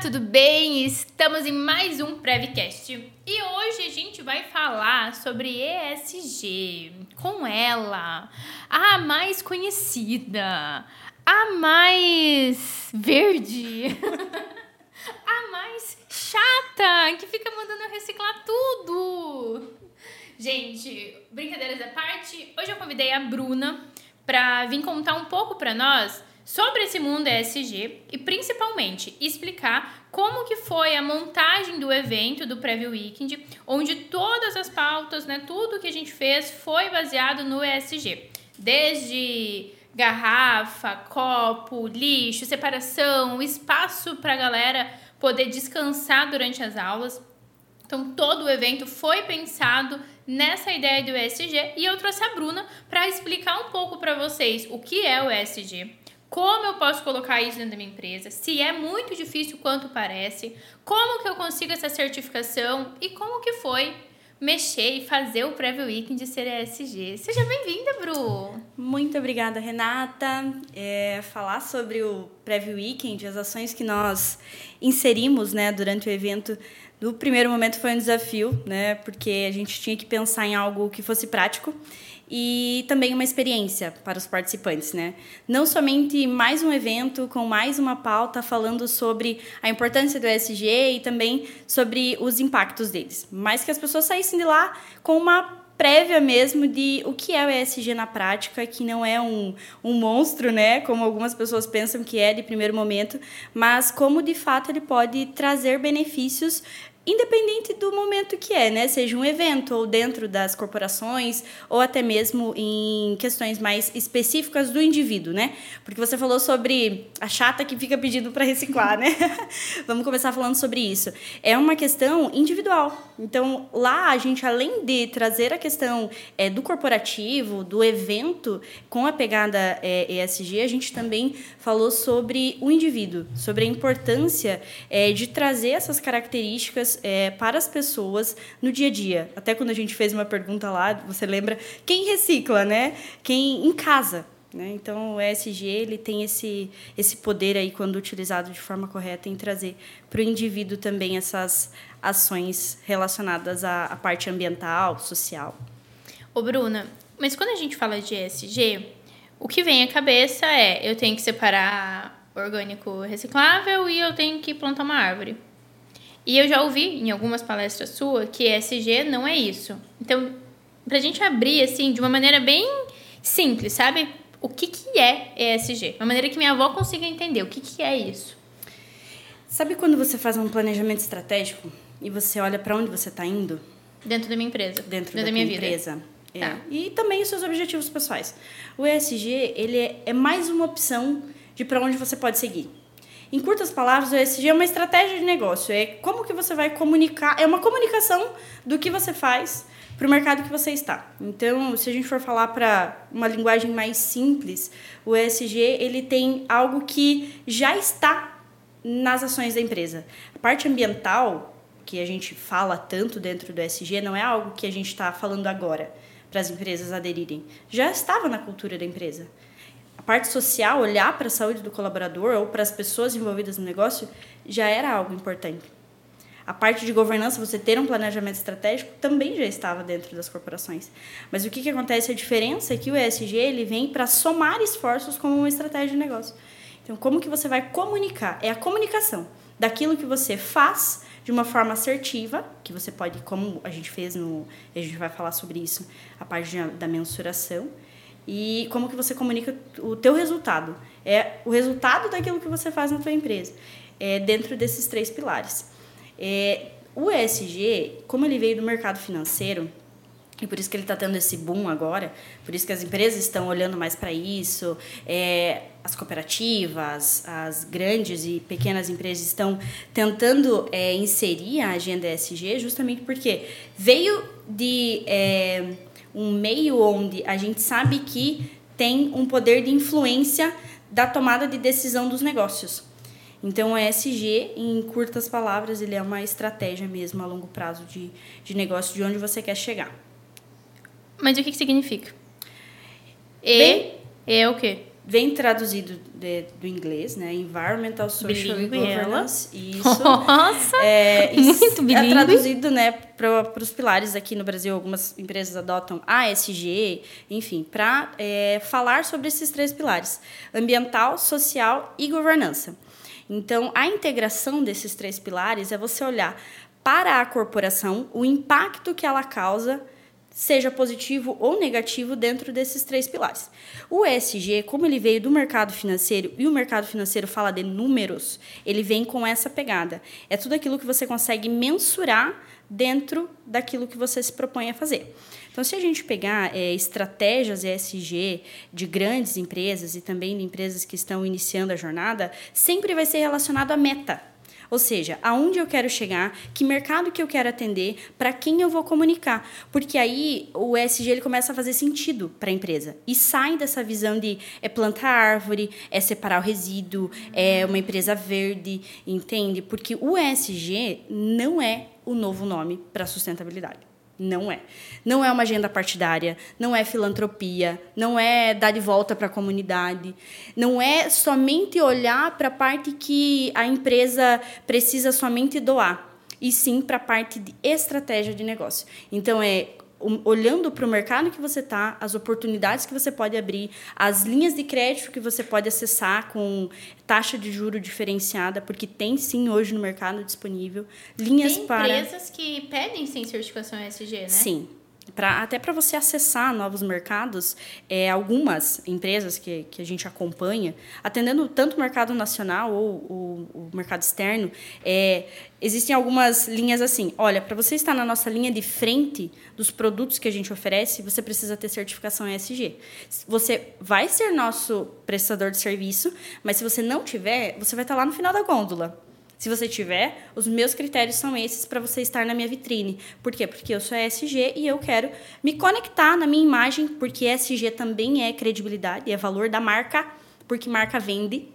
tudo bem? Estamos em mais um Prevcast e hoje a gente vai falar sobre ESG com ela, a mais conhecida, a mais verde, a mais chata, que fica mandando reciclar tudo. Gente, brincadeiras à parte, hoje eu convidei a Bruna para vir contar um pouco para nós sobre esse mundo ESG e principalmente explicar como que foi a montagem do evento do Preview Weekend, onde todas as pautas, né, tudo que a gente fez foi baseado no ESG. Desde garrafa, copo, lixo, separação, espaço para a galera poder descansar durante as aulas. Então, todo o evento foi pensado nessa ideia do ESG e eu trouxe a Bruna para explicar um pouco para vocês o que é o ESG, como eu posso colocar isso dentro da minha empresa? Se é muito difícil quanto parece? Como que eu consigo essa certificação? E como que foi mexer e fazer o Preview Weekend de ser ESG? Seja bem-vinda, Bru! Muito obrigada, Renata. É, falar sobre o Preview Weekend, as ações que nós inserimos né, durante o evento no primeiro momento foi um desafio, né? Porque a gente tinha que pensar em algo que fosse prático e também uma experiência para os participantes, né? Não somente mais um evento com mais uma pauta falando sobre a importância do ESG e também sobre os impactos deles, mas que as pessoas saíssem de lá com uma prévia mesmo de o que é o ESG na prática, que não é um, um monstro, né, como algumas pessoas pensam que é de primeiro momento, mas como de fato ele pode trazer benefícios independente do momento que é, né? Seja um evento ou dentro das corporações ou até mesmo em questões mais específicas do indivíduo, né? Porque você falou sobre a chata que fica pedindo para reciclar, né? Vamos começar falando sobre isso. É uma questão individual. Então, lá a gente além de trazer a questão é, do corporativo, do evento com a pegada é, ESG, a gente também falou sobre o indivíduo, sobre a importância é, de trazer essas características é, para as pessoas no dia a dia. Até quando a gente fez uma pergunta lá, você lembra quem recicla, né? Quem em casa. Né? Então o ESG ele tem esse, esse poder aí quando utilizado de forma correta em trazer para o indivíduo também essas ações relacionadas à, à parte ambiental, social. Ô Bruna, mas quando a gente fala de ESG, o que vem à cabeça é eu tenho que separar orgânico reciclável e eu tenho que plantar uma árvore. E eu já ouvi em algumas palestras suas que ESG não é isso. Então, pra gente abrir assim de uma maneira bem simples, sabe? O que, que é ESG? Uma maneira que minha avó consiga entender o que, que é isso. Sabe quando você faz um planejamento estratégico e você olha para onde você está indo? Dentro da minha empresa. Dentro, Dentro da, da minha empresa. Vida. É. Tá. E também os seus objetivos pessoais. O ESG, ele é, é mais uma opção de para onde você pode seguir. Em curtas palavras, o ESG é uma estratégia de negócio. É como que você vai comunicar, é uma comunicação do que você faz para o mercado que você está. Então, se a gente for falar para uma linguagem mais simples, o ESG ele tem algo que já está nas ações da empresa. A parte ambiental, que a gente fala tanto dentro do ESG, não é algo que a gente está falando agora para as empresas aderirem. Já estava na cultura da empresa parte social, olhar para a saúde do colaborador ou para as pessoas envolvidas no negócio, já era algo importante. A parte de governança, você ter um planejamento estratégico, também já estava dentro das corporações. Mas o que, que acontece? A diferença é que o ESG ele vem para somar esforços como uma estratégia de negócio. Então, como que você vai comunicar? É a comunicação daquilo que você faz de uma forma assertiva, que você pode, como a gente fez no, a gente vai falar sobre isso, a parte da mensuração, e como que você comunica o teu resultado. É o resultado daquilo que você faz na tua empresa, é dentro desses três pilares. É, o ESG, como ele veio do mercado financeiro, e por isso que ele está tendo esse boom agora, por isso que as empresas estão olhando mais para isso, é, as cooperativas, as grandes e pequenas empresas estão tentando é, inserir a agenda ESG justamente porque veio de é, um meio onde a gente sabe que tem um poder de influência da tomada de decisão dos negócios. Então, o ESG, em curtas palavras, ele é uma estratégia mesmo a longo prazo de, de negócio, de onde você quer chegar. Mas o que, que significa? E Bem, é o quê? Vem traduzido de, do inglês, né? Environmental, Social Bilíngue Governance. Isso. Nossa! É, muito É bilíngue. traduzido, né, para os pilares aqui no Brasil. Algumas empresas adotam ASG, enfim, para falar sobre esses três pilares: ambiental, social e governança. Então, a integração desses três pilares é você olhar para a corporação o impacto que ela causa seja positivo ou negativo dentro desses três pilares. O ESG, como ele veio do mercado financeiro e o mercado financeiro fala de números, ele vem com essa pegada. É tudo aquilo que você consegue mensurar dentro daquilo que você se propõe a fazer. Então, se a gente pegar é, estratégias ESG de grandes empresas e também de empresas que estão iniciando a jornada, sempre vai ser relacionado à meta. Ou seja, aonde eu quero chegar, que mercado que eu quero atender, para quem eu vou comunicar. Porque aí o ESG ele começa a fazer sentido para a empresa. E sai dessa visão de é plantar árvore, é separar o resíduo, é uma empresa verde, entende? Porque o ESG não é o novo nome para sustentabilidade. Não é. Não é uma agenda partidária, não é filantropia, não é dar de volta para a comunidade, não é somente olhar para a parte que a empresa precisa somente doar, e sim para a parte de estratégia de negócio. Então, é olhando para o mercado que você está, as oportunidades que você pode abrir, as linhas de crédito que você pode acessar com taxa de juro diferenciada, porque tem sim hoje no mercado disponível linhas tem para empresas que pedem sim certificação ESG, né? Sim. Pra, até para você acessar novos mercados, é, algumas empresas que, que a gente acompanha, atendendo tanto o mercado nacional ou o, mercado externo, é, existem algumas linhas assim. Olha, para você estar na nossa linha de frente dos produtos que a gente oferece, você precisa ter certificação ESG. Você vai ser nosso prestador de serviço, mas se você não tiver, você vai estar lá no final da gôndola. Se você tiver, os meus critérios são esses para você estar na minha vitrine. Por quê? Porque eu sou ESG e eu quero me conectar na minha imagem, porque ESG também é credibilidade, é valor da marca, porque marca vende,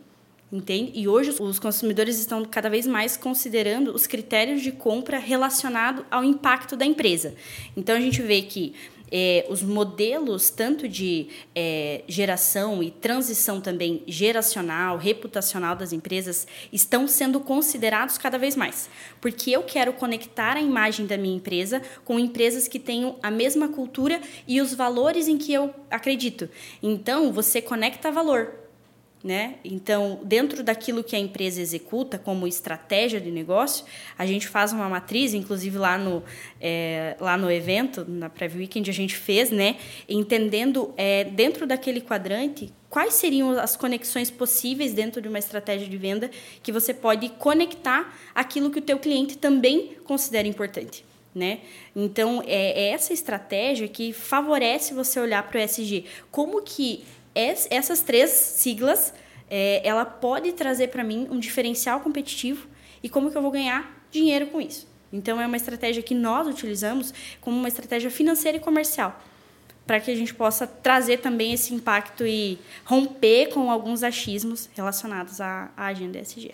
entende? E hoje os consumidores estão cada vez mais considerando os critérios de compra relacionado ao impacto da empresa. Então a gente vê que é, os modelos tanto de é, geração e transição também geracional, reputacional das empresas estão sendo considerados cada vez mais. Porque eu quero conectar a imagem da minha empresa com empresas que tenham a mesma cultura e os valores em que eu acredito. Então, você conecta valor. Né? Então, dentro daquilo que a empresa executa como estratégia de negócio, a gente faz uma matriz, inclusive lá no, é, lá no evento, na Preview Weekend, a gente fez, né? entendendo é, dentro daquele quadrante quais seriam as conexões possíveis dentro de uma estratégia de venda que você pode conectar aquilo que o teu cliente também considera importante. Né? Então, é, é essa estratégia que favorece você olhar para o ESG. Como que essas três siglas, é, ela pode trazer para mim um diferencial competitivo e como que eu vou ganhar dinheiro com isso. Então, é uma estratégia que nós utilizamos como uma estratégia financeira e comercial, para que a gente possa trazer também esse impacto e romper com alguns achismos relacionados à, à agenda ESG.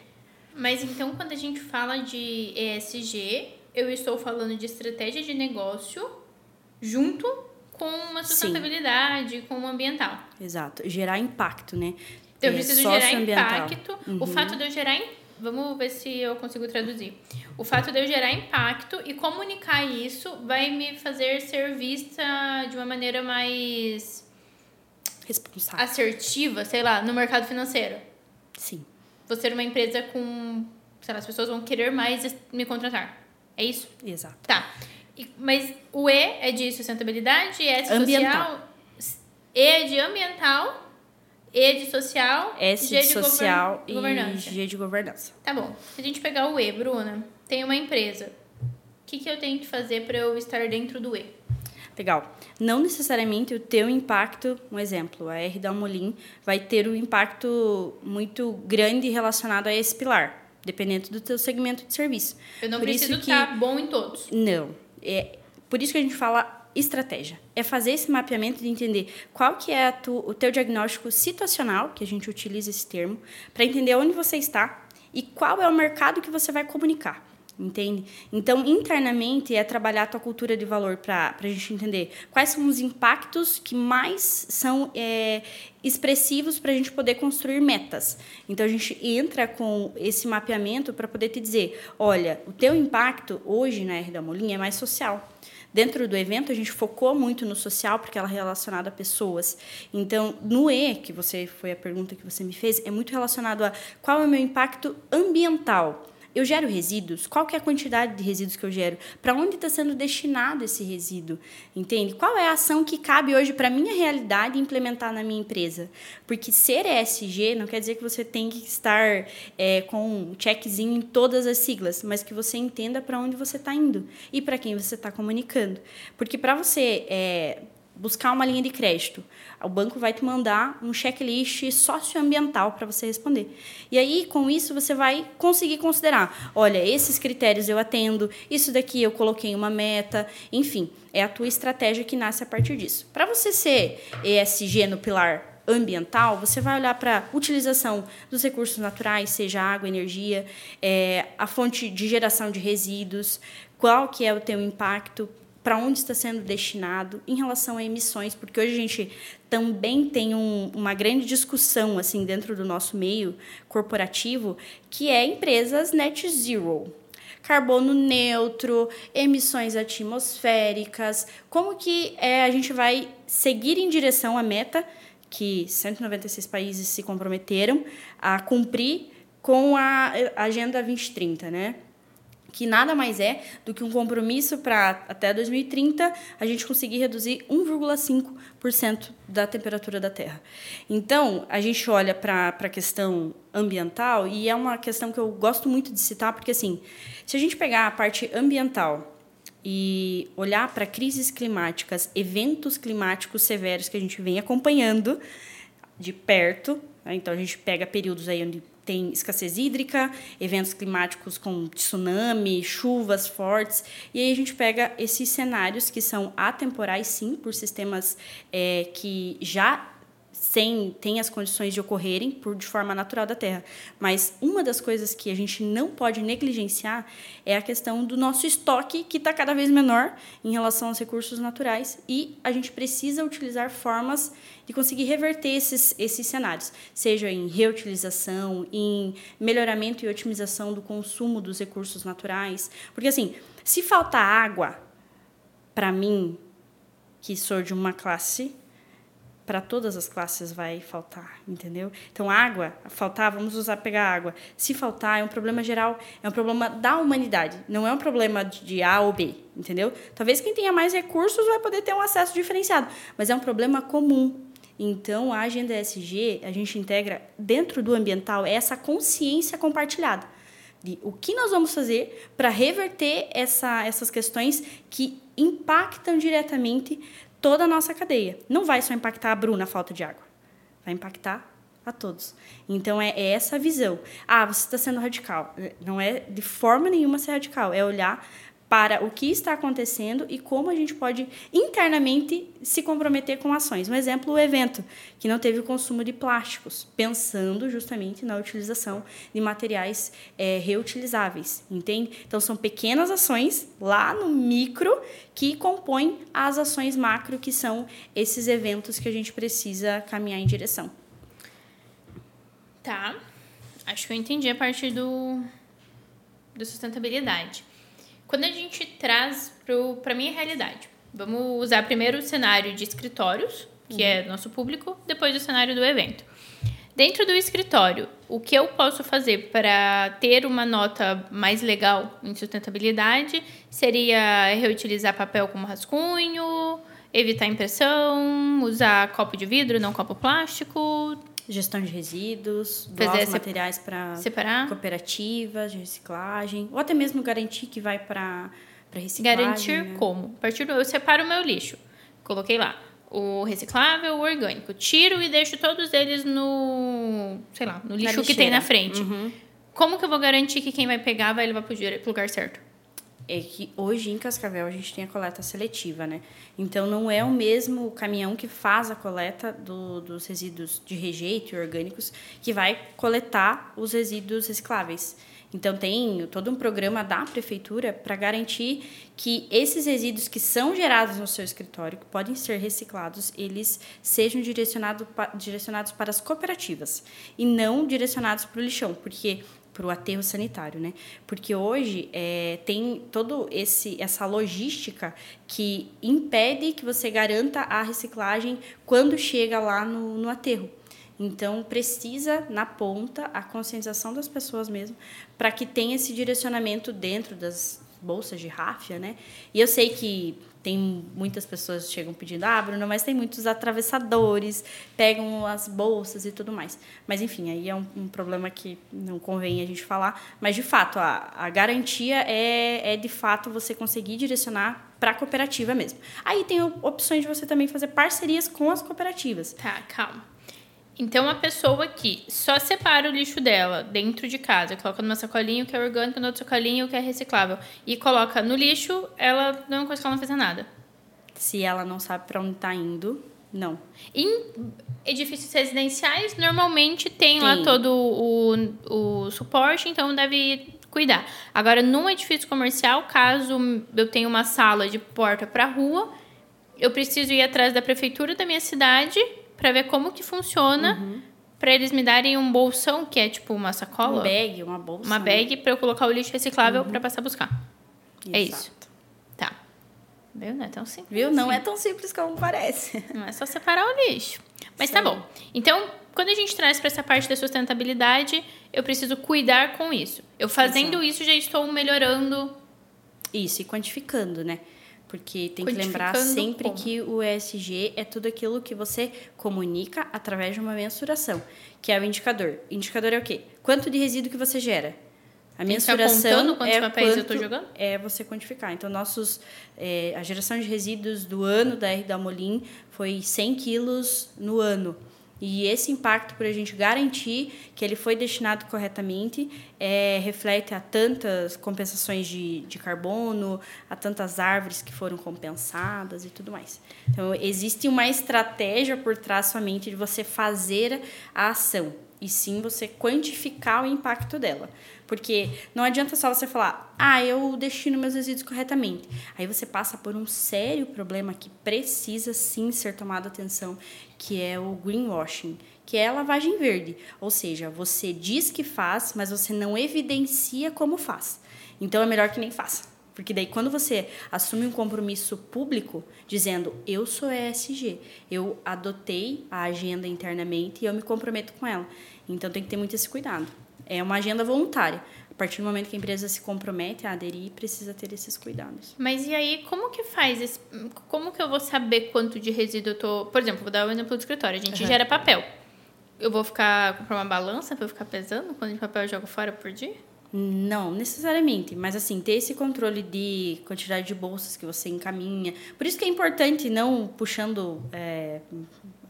Mas então, quando a gente fala de ESG, eu estou falando de estratégia de negócio junto com uma sustentabilidade, Sim. com o ambiental. Exato, gerar impacto, né? Eu preciso gerar impacto. Uhum. O fato de eu gerar. Vamos ver se eu consigo traduzir. O fato de eu gerar impacto e comunicar isso vai me fazer ser vista de uma maneira mais. responsável. assertiva, sei lá, no mercado financeiro. Sim. Vou ser uma empresa com. sei lá, as pessoas vão querer mais me contratar. É isso? Exato. Tá. Mas o E é de sustentabilidade, E é de ambiental. social, E é de ambiental, E de social, S G de social govern governança. e G de governança. Tá bom. Se a gente pegar o E, Bruna, tem uma empresa. O que, que eu tenho que fazer para eu estar dentro do E? Legal. Não necessariamente o teu impacto, um exemplo, a R da Molin vai ter um impacto muito grande relacionado a esse pilar, dependendo do teu segmento de serviço. Eu não Por preciso estar bom em todos. Não. É por isso que a gente fala estratégia. É fazer esse mapeamento de entender qual que é tu, o teu diagnóstico situacional, que a gente utiliza esse termo, para entender onde você está e qual é o mercado que você vai comunicar. Entende? Então, internamente é trabalhar a tua cultura de valor para a gente entender quais são os impactos que mais são é, expressivos para a gente poder construir metas. Então, a gente entra com esse mapeamento para poder te dizer, olha, o teu impacto hoje na R da Molinha é mais social. Dentro do evento, a gente focou muito no social, porque ela é relacionada a pessoas. Então, no E, que você foi a pergunta que você me fez, é muito relacionado a qual é o meu impacto ambiental eu gero resíduos? Qual que é a quantidade de resíduos que eu gero? Para onde está sendo destinado esse resíduo? Entende? Qual é a ação que cabe hoje para minha realidade implementar na minha empresa? Porque ser ESG não quer dizer que você tem que estar é, com um checkzinho em todas as siglas, mas que você entenda para onde você está indo e para quem você está comunicando. Porque para você é, buscar uma linha de crédito. O banco vai te mandar um checklist socioambiental para você responder. E aí, com isso, você vai conseguir considerar: olha, esses critérios eu atendo, isso daqui eu coloquei uma meta, enfim, é a tua estratégia que nasce a partir disso. Para você ser ESG no pilar ambiental, você vai olhar para a utilização dos recursos naturais, seja água, energia, é, a fonte de geração de resíduos, qual que é o teu impacto para onde está sendo destinado em relação a emissões, porque hoje a gente também tem um, uma grande discussão assim dentro do nosso meio corporativo, que é empresas net zero. Carbono neutro, emissões atmosféricas, como que é, a gente vai seguir em direção à meta que 196 países se comprometeram a cumprir com a Agenda 2030, né? Que nada mais é do que um compromisso para até 2030 a gente conseguir reduzir 1,5% da temperatura da Terra. Então, a gente olha para a questão ambiental e é uma questão que eu gosto muito de citar, porque assim, se a gente pegar a parte ambiental e olhar para crises climáticas, eventos climáticos severos que a gente vem acompanhando de perto, né? então a gente pega períodos aí onde tem escassez hídrica, eventos climáticos com tsunami, chuvas fortes. E aí a gente pega esses cenários que são atemporais, sim, por sistemas é, que já sem, tem as condições de ocorrerem por, de forma natural da Terra. Mas uma das coisas que a gente não pode negligenciar é a questão do nosso estoque, que está cada vez menor em relação aos recursos naturais, e a gente precisa utilizar formas de conseguir reverter esses, esses cenários, seja em reutilização, em melhoramento e otimização do consumo dos recursos naturais. Porque, assim, se faltar água, para mim, que sou de uma classe para todas as classes vai faltar, entendeu? Então, água, faltar, vamos usar pegar água. Se faltar, é um problema geral, é um problema da humanidade, não é um problema de A ou B, entendeu? Talvez quem tenha mais recursos vai poder ter um acesso diferenciado, mas é um problema comum. Então, a agenda ESG, a gente integra dentro do ambiental essa consciência compartilhada de o que nós vamos fazer para reverter essa, essas questões que impactam diretamente toda a nossa cadeia. Não vai só impactar a Bruna a falta de água, vai impactar a todos. Então é, é essa visão. Ah, você está sendo radical. Não é de forma nenhuma ser radical, é olhar para o que está acontecendo e como a gente pode internamente se comprometer com ações. Um exemplo, o evento, que não teve o consumo de plásticos, pensando justamente na utilização de materiais é, reutilizáveis, entende? Então, são pequenas ações lá no micro que compõem as ações macro, que são esses eventos que a gente precisa caminhar em direção. Tá. Acho que eu entendi a parte do, do sustentabilidade. Quando a gente traz para a minha realidade, vamos usar primeiro o cenário de escritórios, que é uhum. é nosso público, depois o cenário do evento. Dentro do escritório, o que eu posso fazer para ter uma nota mais legal em sustentabilidade seria reutilizar papel como rascunho, evitar impressão, usar copo de vidro, não copo plástico, Gestão de resíduos, doar os materiais para cooperativas de reciclagem, ou até mesmo garantir que vai para reciclagem. Garantir né? como? A partir do, eu separo o meu lixo. Coloquei lá o reciclável, o orgânico. Tiro e deixo todos eles no, sei lá, no lixo que tem na frente. Uhum. Como que eu vou garantir que quem vai pegar vai levar para o lugar certo? É que hoje em Cascavel a gente tem a coleta seletiva, né? Então não é o mesmo caminhão que faz a coleta do, dos resíduos de rejeito e orgânicos que vai coletar os resíduos recicláveis. Então tem todo um programa da prefeitura para garantir que esses resíduos que são gerados no seu escritório, que podem ser reciclados, eles sejam direcionado, direcionados para as cooperativas e não direcionados para o lixão, porque para o aterro sanitário, né? Porque hoje é, tem todo esse essa logística que impede que você garanta a reciclagem quando chega lá no, no aterro. Então, precisa, na ponta, a conscientização das pessoas mesmo, para que tenha esse direcionamento dentro das bolsas de ráfia, né? E eu sei que tem muitas pessoas chegam pedindo, ah, Bruno, mas tem muitos atravessadores, pegam as bolsas e tudo mais. Mas, enfim, aí é um, um problema que não convém a gente falar. Mas, de fato, a, a garantia é, é, de fato, você conseguir direcionar para a cooperativa mesmo. Aí tem opções de você também fazer parcerias com as cooperativas. Tá, calma. Então, a pessoa que só separa o lixo dela dentro de casa, coloca numa sacolinha o que é orgânico, no outro sacolinha o que é reciclável, e coloca no lixo, ela não é uma coisa que ela não fez nada. Se ela não sabe para onde está indo, não. Em edifícios residenciais, normalmente tem, tem. lá todo o, o suporte, então deve cuidar. Agora, num edifício comercial, caso eu tenha uma sala de porta para rua, eu preciso ir atrás da prefeitura da minha cidade para ver como que funciona. Uhum. Pra eles me darem um bolsão, que é tipo uma sacola. Um bag, uma bolsa. Uma bag né? para eu colocar o lixo reciclável uhum. para passar a buscar. Exato. É isso. Tá. Viu? Não é tão simples. Viu? Não assim. é tão simples como parece. Não é só separar o lixo. Mas Sim. tá bom. Então, quando a gente traz para essa parte da sustentabilidade, eu preciso cuidar com isso. Eu fazendo Exato. isso já estou melhorando. Isso, e quantificando, né? Porque tem que lembrar sempre como? que o ESG é tudo aquilo que você comunica através de uma mensuração, que é o indicador. Indicador é o quê? Quanto de resíduo que você gera? A mensuração é papéis quanto eu tô jogando? é você quantificar. Então, nossos, é, a geração de resíduos do ano da R da Molim foi 100 quilos no ano. E esse impacto, para a gente garantir que ele foi destinado corretamente, é, reflete a tantas compensações de, de carbono, a tantas árvores que foram compensadas e tudo mais. Então, existe uma estratégia por trás somente de você fazer a ação, e sim você quantificar o impacto dela. Porque não adianta só você falar, ah, eu destino meus resíduos corretamente. Aí você passa por um sério problema que precisa sim ser tomado atenção, que é o greenwashing, que é a lavagem verde. Ou seja, você diz que faz, mas você não evidencia como faz. Então é melhor que nem faça. Porque daí, quando você assume um compromisso público, dizendo eu sou ESG, eu adotei a agenda internamente e eu me comprometo com ela. Então tem que ter muito esse cuidado. É uma agenda voluntária. A partir do momento que a empresa se compromete a aderir, precisa ter esses cuidados. Mas e aí, como que faz? Esse, como que eu vou saber quanto de resíduo eu tô... Por exemplo, vou dar um exemplo do escritório. A gente uhum. gera papel. Eu vou ficar comprar uma balança para eu ficar pesando quanto de papel eu jogo fora por dia? Não, necessariamente, mas assim, ter esse controle de quantidade de bolsas que você encaminha. Por isso que é importante, não puxando é,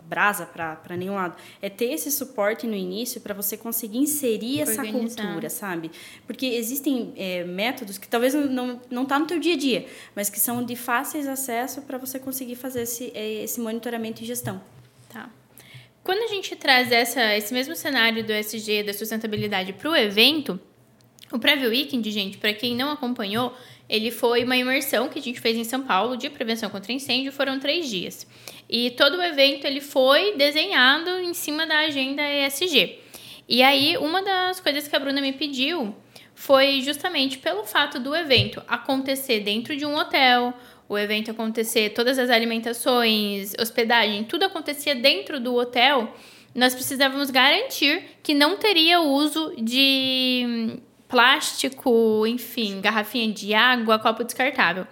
brasa para nenhum lado. É ter esse suporte no início para você conseguir inserir essa cultura, sabe? Porque existem é, métodos que talvez não não tá no teu dia a dia, mas que são de fáceis acesso para você conseguir fazer esse, é, esse monitoramento e gestão. Tá. Quando a gente traz essa, esse mesmo cenário do SG, da sustentabilidade, para o evento, o Preview Weekend, gente, para quem não acompanhou, ele foi uma imersão que a gente fez em São Paulo de prevenção contra incêndio, foram três dias. E todo o evento ele foi desenhado em cima da agenda ESG. E aí, uma das coisas que a Bruna me pediu foi justamente pelo fato do evento acontecer dentro de um hotel, o evento acontecer, todas as alimentações, hospedagem, tudo acontecia dentro do hotel, nós precisávamos garantir que não teria uso de plástico, enfim, garrafinha de água, copo descartável.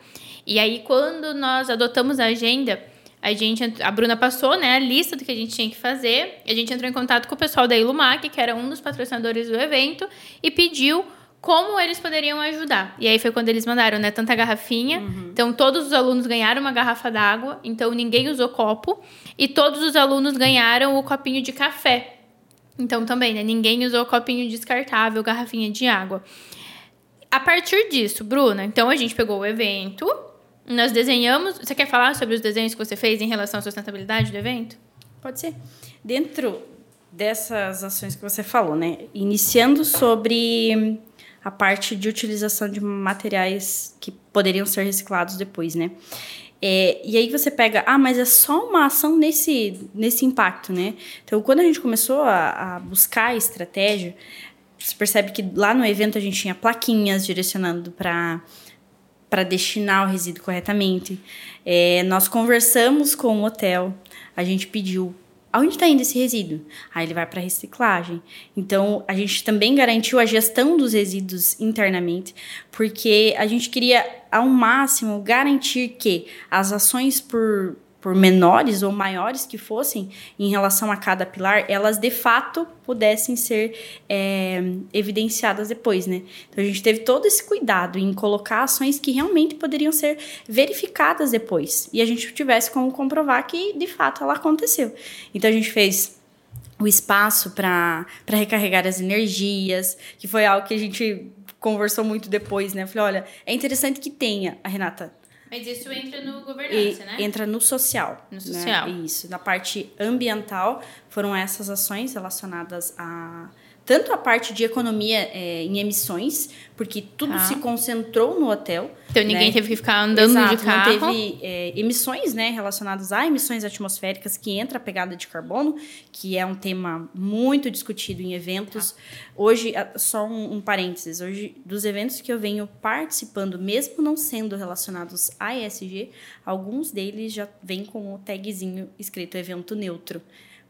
E aí, quando nós adotamos a agenda, a gente, a Bruna passou, né, a lista do que a gente tinha que fazer. A gente entrou em contato com o pessoal da Ilumac, que era um dos patrocinadores do evento, e pediu como eles poderiam ajudar. E aí foi quando eles mandaram, né, tanta garrafinha. Uhum. Então todos os alunos ganharam uma garrafa d'água, então ninguém usou copo, e todos os alunos ganharam o copinho de café. Então também, né, ninguém usou copinho descartável, garrafinha de água. A partir disso, Bruna, então a gente pegou o evento, nós desenhamos. Você quer falar sobre os desenhos que você fez em relação à sustentabilidade do evento? Pode ser. Dentro dessas ações que você falou, né? Iniciando sobre a parte de utilização de materiais que poderiam ser reciclados depois, né? É, e aí você pega, ah, mas é só uma ação nesse, nesse impacto, né? Então, quando a gente começou a, a buscar a estratégia, você percebe que lá no evento a gente tinha plaquinhas direcionando para para destinar o resíduo corretamente. É, nós conversamos com o hotel, a gente pediu aonde está indo esse resíduo? Aí ele vai para reciclagem. Então, a gente também garantiu a gestão dos resíduos internamente, porque a gente queria, ao máximo, garantir que as ações por por menores ou maiores que fossem em relação a cada pilar, elas de fato pudessem ser é, evidenciadas depois, né? Então a gente teve todo esse cuidado em colocar ações que realmente poderiam ser verificadas depois e a gente tivesse como comprovar que de fato ela aconteceu. Então a gente fez o espaço para recarregar as energias, que foi algo que a gente conversou muito depois, né? Eu falei, olha, é interessante que tenha, a Renata mas isso entra no governança, e né? Entra no social. No social. Né? Isso. Na parte ambiental, foram essas ações relacionadas a tanto a parte de economia é, em emissões, porque tudo tá. se concentrou no hotel. Então ninguém né? teve que ficar andando Exato, de carro. Não teve é, emissões né, relacionadas a emissões atmosféricas, que entra a pegada de carbono, que é um tema muito discutido em eventos. Tá. Hoje, só um, um parênteses, hoje, dos eventos que eu venho participando, mesmo não sendo relacionados a ESG, alguns deles já vêm com o tagzinho escrito evento neutro.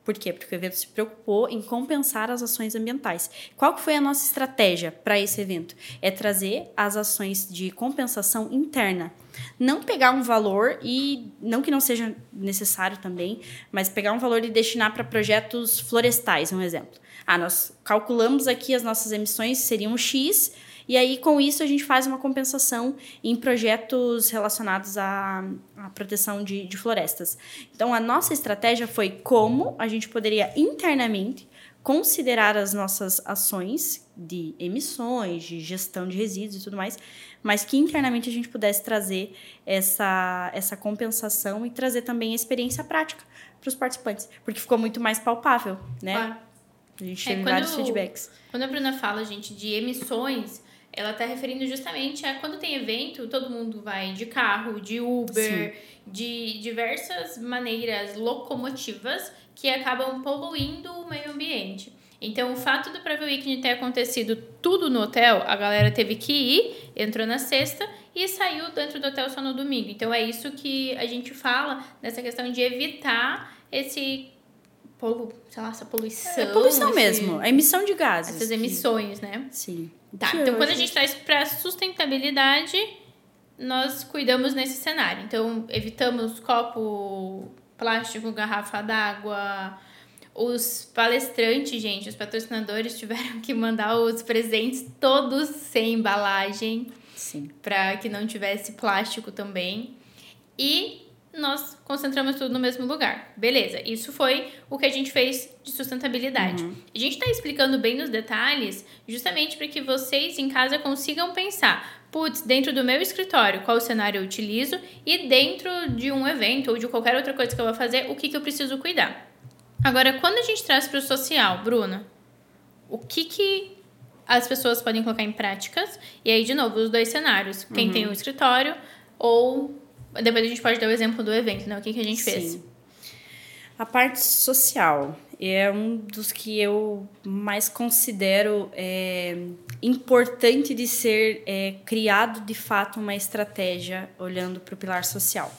Por quê? Porque o evento se preocupou em compensar as ações ambientais. Qual que foi a nossa estratégia para esse evento? É trazer as ações de compensação interna. Não pegar um valor e não que não seja necessário também, mas pegar um valor e destinar para projetos florestais, um exemplo. Ah, nós calculamos aqui as nossas emissões seriam X, e aí, com isso, a gente faz uma compensação em projetos relacionados à, à proteção de, de florestas. Então, a nossa estratégia foi como a gente poderia internamente considerar as nossas ações de emissões, de gestão de resíduos e tudo mais, mas que internamente a gente pudesse trazer essa, essa compensação e trazer também a experiência prática para os participantes, porque ficou muito mais palpável, né? Claro. A gente é, teve vários feedbacks. Quando a Bruna fala, gente, de emissões, ela está referindo justamente a quando tem evento, todo mundo vai de carro, de Uber, Sim. de diversas maneiras locomotivas que acabam poluindo o meio ambiente. Então, o fato do Preview Weekend ter acontecido tudo no hotel, a galera teve que ir, entrou na sexta e saiu dentro do hotel só no domingo. Então, é isso que a gente fala nessa questão de evitar esse polu, sei lá, essa poluição. É poluição esse, mesmo, a emissão de gases. Essas emissões, né? Sim. Tá, que então hoje... quando a gente traz para sustentabilidade, nós cuidamos nesse cenário. Então, evitamos copo plástico, garrafa d'água. Os palestrantes, gente, os patrocinadores tiveram que mandar os presentes todos sem embalagem. Sim. Para que não tivesse plástico também. E nós concentramos tudo no mesmo lugar. Beleza, isso foi o que a gente fez de sustentabilidade. Uhum. A gente está explicando bem nos detalhes, justamente para que vocês em casa consigam pensar: putz, dentro do meu escritório, qual cenário eu utilizo, e dentro de um evento ou de qualquer outra coisa que eu vou fazer, o que, que eu preciso cuidar. Agora, quando a gente traz para o social, Bruna, o que, que as pessoas podem colocar em práticas? E aí, de novo, os dois cenários: quem uhum. tem um escritório ou depois a gente pode dar o exemplo do evento, né? O que, que a gente Sim. fez. A parte social é um dos que eu mais considero é, importante de ser é, criado de fato uma estratégia olhando para o pilar social.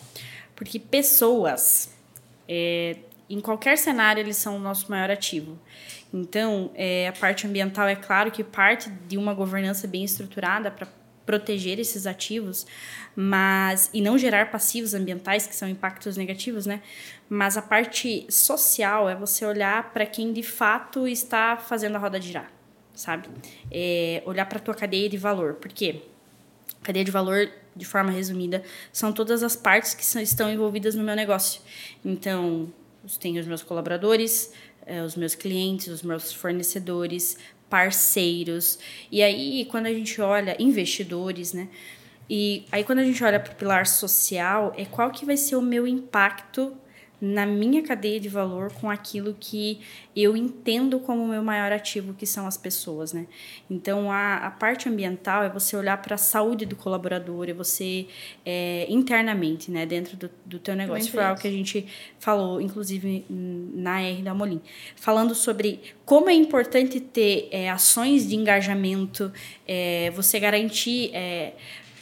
Porque pessoas, é, em qualquer cenário, eles são o nosso maior ativo. Então, é, a parte ambiental é claro que parte de uma governança bem estruturada para proteger esses ativos, mas e não gerar passivos ambientais que são impactos negativos, né? Mas a parte social é você olhar para quem de fato está fazendo a roda girar, sabe? É olhar para a tua cadeia de valor, porque cadeia de valor de forma resumida, são todas as partes que são, estão envolvidas no meu negócio. Então, tenho os meus colaboradores, eh, os meus clientes, os meus fornecedores, parceiros. E aí, quando a gente olha investidores, né? E aí quando a gente olha para o pilar social, é qual que vai ser o meu impacto na minha cadeia de valor com aquilo que eu entendo como o meu maior ativo, que são as pessoas, né? Então, a, a parte ambiental é você olhar para a saúde do colaborador, é você é, internamente, né, dentro do, do teu negócio. Foi algo que a gente falou, inclusive, na R da Molim. Falando sobre como é importante ter é, ações de engajamento, é, você garantir é,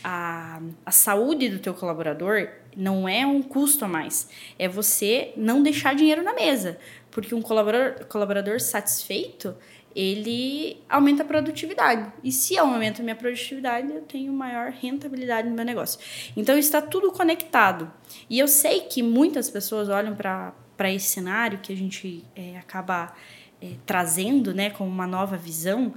a, a saúde do teu colaborador não é um custo a mais. É você não deixar dinheiro na mesa. Porque um colaborador, colaborador satisfeito, ele aumenta a produtividade. E se eu aumento a minha produtividade, eu tenho maior rentabilidade no meu negócio. Então, está tudo conectado. E eu sei que muitas pessoas olham para esse cenário que a gente é, acaba é, trazendo né, como uma nova visão,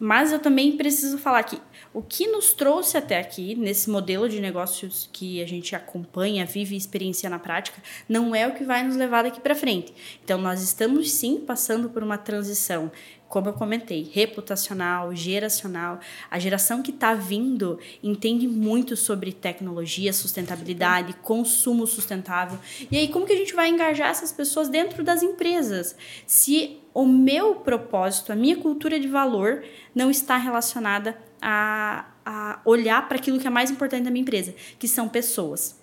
mas eu também preciso falar que o que nos trouxe até aqui, nesse modelo de negócios que a gente acompanha, vive e experiencia na prática, não é o que vai nos levar daqui para frente. Então, nós estamos sim passando por uma transição como eu comentei, reputacional, geracional. A geração que está vindo entende muito sobre tecnologia, sustentabilidade, consumo sustentável. E aí, como que a gente vai engajar essas pessoas dentro das empresas? Se o meu propósito, a minha cultura de valor não está relacionada a, a olhar para aquilo que é mais importante da minha empresa, que são pessoas.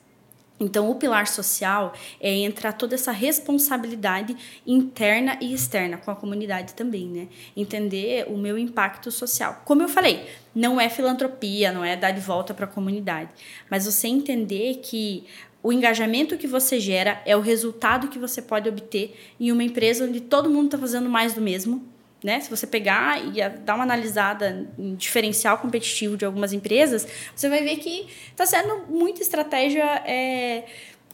Então, o pilar social é entrar toda essa responsabilidade interna e externa com a comunidade também, né? Entender o meu impacto social. Como eu falei, não é filantropia, não é dar de volta para a comunidade, mas você entender que o engajamento que você gera é o resultado que você pode obter em uma empresa onde todo mundo está fazendo mais do mesmo né? Se você pegar e dar uma analisada em diferencial competitivo de algumas empresas, você vai ver que está sendo muita estratégia é,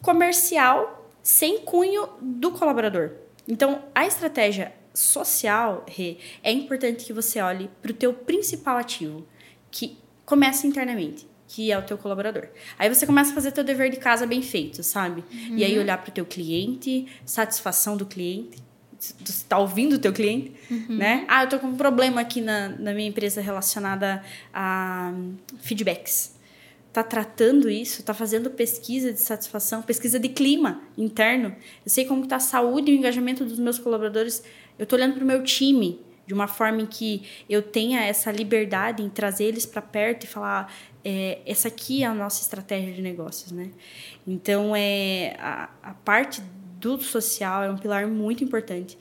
comercial sem cunho do colaborador. Então, a estratégia social, Rê, é importante que você olhe para o teu principal ativo, que começa internamente que é o teu colaborador. Aí você começa a fazer teu dever de casa bem feito, sabe? Uhum. E aí olhar para o teu cliente, satisfação do cliente, está ouvindo o teu cliente, uhum. né? Ah, eu tô com um problema aqui na, na minha empresa relacionada a feedbacks. Tá tratando isso, tá fazendo pesquisa de satisfação, pesquisa de clima interno. Eu sei como está a saúde e o engajamento dos meus colaboradores. Eu tô olhando para o meu time de uma forma em que eu tenha essa liberdade em trazer eles para perto e falar é, essa aqui é a nossa estratégia de negócios, né? Então é a, a parte do social é um pilar muito importante.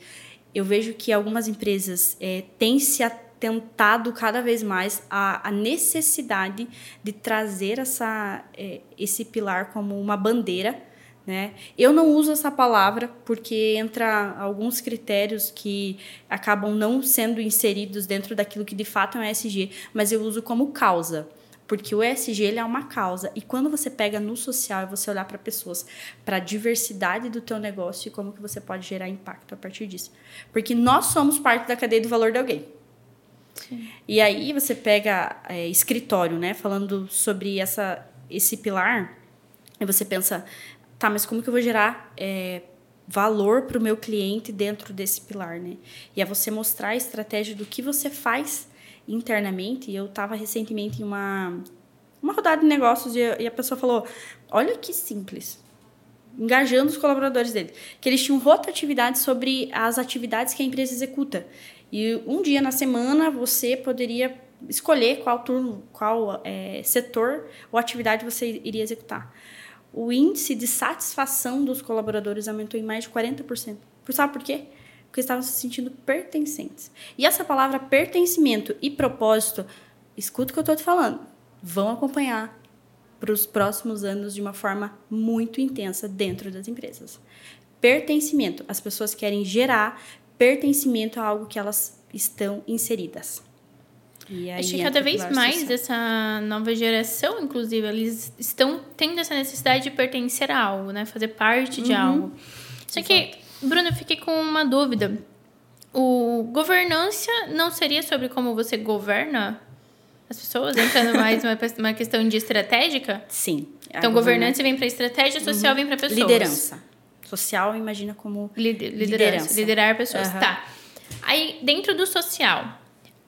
Eu vejo que algumas empresas é, têm se atentado cada vez mais à, à necessidade de trazer essa, é, esse pilar como uma bandeira. Né? Eu não uso essa palavra porque entra alguns critérios que acabam não sendo inseridos dentro daquilo que de fato é um ESG, mas eu uso como causa. Porque o ESG ele é uma causa e quando você pega no social e você olhar para pessoas, para a diversidade do teu negócio e como que você pode gerar impacto a partir disso. Porque nós somos parte da cadeia do valor de alguém. Sim. E aí você pega é, escritório, né, falando sobre essa esse pilar, e você pensa, tá, mas como que eu vou gerar é, valor para o meu cliente dentro desse pilar, né? E é você mostrar a estratégia do que você faz internamente. Eu estava recentemente em uma, uma rodada de negócios e, e a pessoa falou: Olha que simples. Engajando os colaboradores dele. Que eles tinham rotatividade sobre as atividades que a empresa executa. E um dia na semana você poderia escolher qual turno, qual é, setor ou atividade você iria executar. O índice de satisfação dos colaboradores aumentou em mais de 40%. Sabe por quê? Porque estavam se sentindo pertencentes. E essa palavra pertencimento e propósito, escuta o que eu estou te falando, vão acompanhar para os próximos anos de uma forma muito intensa dentro das empresas. Pertencimento, as pessoas querem gerar pertencimento a algo que elas estão inseridas. Acho que cada vez mais social. essa nova geração, inclusive, eles estão tendo essa necessidade de pertencer a algo, né? Fazer parte de uhum. algo. Só Exato. que Bruno, eu fiquei com uma dúvida. O governança não seria sobre como você governa as pessoas, entrando mais uma, uma questão de estratégica? Sim. Então, governança vem para estratégia, social uhum. vem para pessoas. Liderança. Social, imagina como Lider, liderança. liderança. Liderar pessoas. Uhum. Tá. Aí, dentro do social,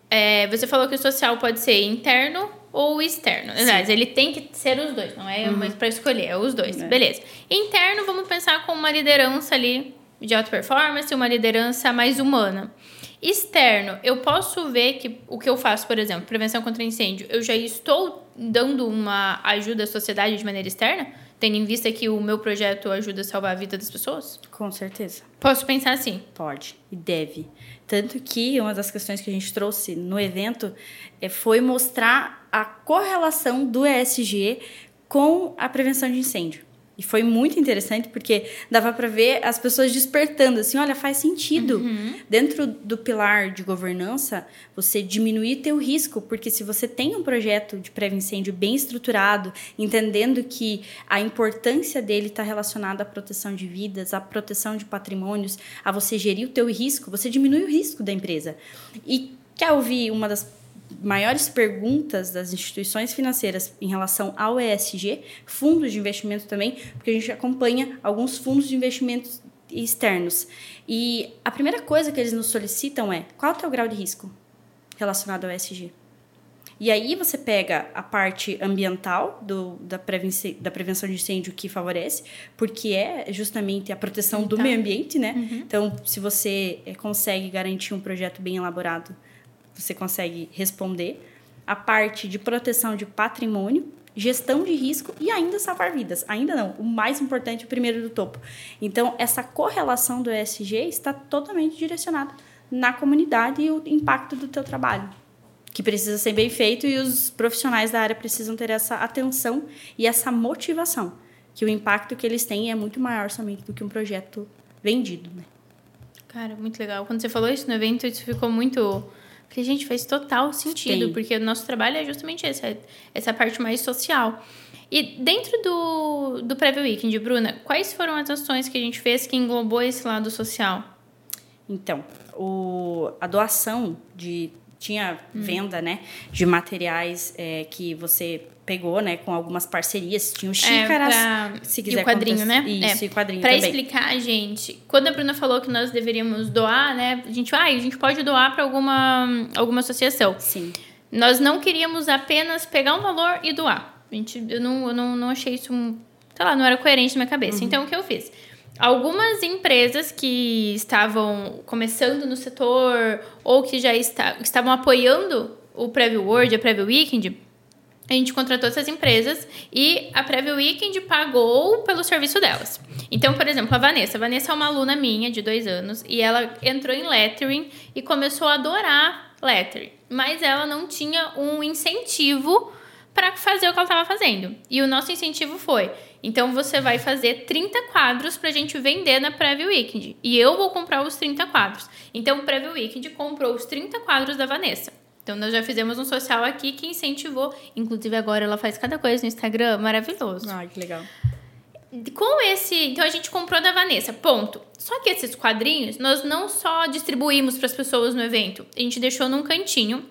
é, você falou que o social pode ser interno ou externo? Aliás, ele tem que ser os dois, não é uhum. para escolher, é os dois. É. Beleza. Interno, vamos pensar com uma liderança ali de alta performance, uma liderança mais humana. Externo, eu posso ver que o que eu faço, por exemplo, prevenção contra incêndio, eu já estou dando uma ajuda à sociedade de maneira externa? Tendo em vista que o meu projeto ajuda a salvar a vida das pessoas? Com certeza. Posso pensar assim? Pode e deve. Tanto que uma das questões que a gente trouxe no evento é, foi mostrar a correlação do ESG com a prevenção de incêndio. E foi muito interessante porque dava para ver as pessoas despertando assim, olha, faz sentido. Uhum. Dentro do pilar de governança, você diminuir teu risco, porque se você tem um projeto de pré-incêndio bem estruturado, entendendo que a importância dele está relacionada à proteção de vidas, à proteção de patrimônios, a você gerir o teu risco, você diminui o risco da empresa. E quer ouvir uma das maiores perguntas das instituições financeiras em relação ao ESG, fundos de investimento também, porque a gente acompanha alguns fundos de investimentos externos. E a primeira coisa que eles nos solicitam é qual é o teu grau de risco relacionado ao ESG? E aí você pega a parte ambiental do, da, prevenção, da prevenção de incêndio que favorece, porque é justamente a proteção do meio ambiente, né? Uhum. Então, se você eh, consegue garantir um projeto bem elaborado você consegue responder, a parte de proteção de patrimônio, gestão de risco e ainda salvar vidas. Ainda não, o mais importante, o primeiro do topo. Então, essa correlação do ESG está totalmente direcionada na comunidade e o impacto do teu trabalho, que precisa ser bem feito e os profissionais da área precisam ter essa atenção e essa motivação, que o impacto que eles têm é muito maior somente do que um projeto vendido, né? Cara, muito legal. Quando você falou isso no evento, isso ficou muito que, gente, faz total sentido, Sim. porque o nosso trabalho é justamente esse, essa parte mais social. E dentro do, do Preview Weekend, Bruna, quais foram as ações que a gente fez que englobou esse lado social? Então, o, a doação de tinha hum. venda, né, de materiais é, que você pegou, né, com algumas parcerias, tinha xícaras, é, pra... se quiser e o quadrinho, contar... né? Isso, é, e quadrinho Pra também. explicar, gente, quando a Bruna falou que nós deveríamos doar, né, a gente, ah, a gente pode doar para alguma alguma associação. Sim. Nós não queríamos apenas pegar um valor e doar. A gente, eu não, eu não, não achei isso, sei lá, não era coerente na minha cabeça. Uhum. Então, o que eu fiz? Algumas empresas que estavam começando no setor ou que já está, estavam apoiando o Preview World, a Preview Weekend, a gente contratou essas empresas e a Preview Weekend pagou pelo serviço delas. Então, por exemplo, a Vanessa. A Vanessa é uma aluna minha de dois anos e ela entrou em lettering e começou a adorar lettering. Mas ela não tinha um incentivo para fazer o que ela estava fazendo. E o nosso incentivo foi: então você vai fazer 30 quadros para a gente vender na Preview Weekend. E eu vou comprar os 30 quadros. Então o Preview Weekend comprou os 30 quadros da Vanessa. Então nós já fizemos um social aqui que incentivou. Inclusive agora ela faz cada coisa no Instagram maravilhoso. Ai, que legal. Com esse. Então a gente comprou da Vanessa, ponto. Só que esses quadrinhos nós não só distribuímos para as pessoas no evento, a gente deixou num cantinho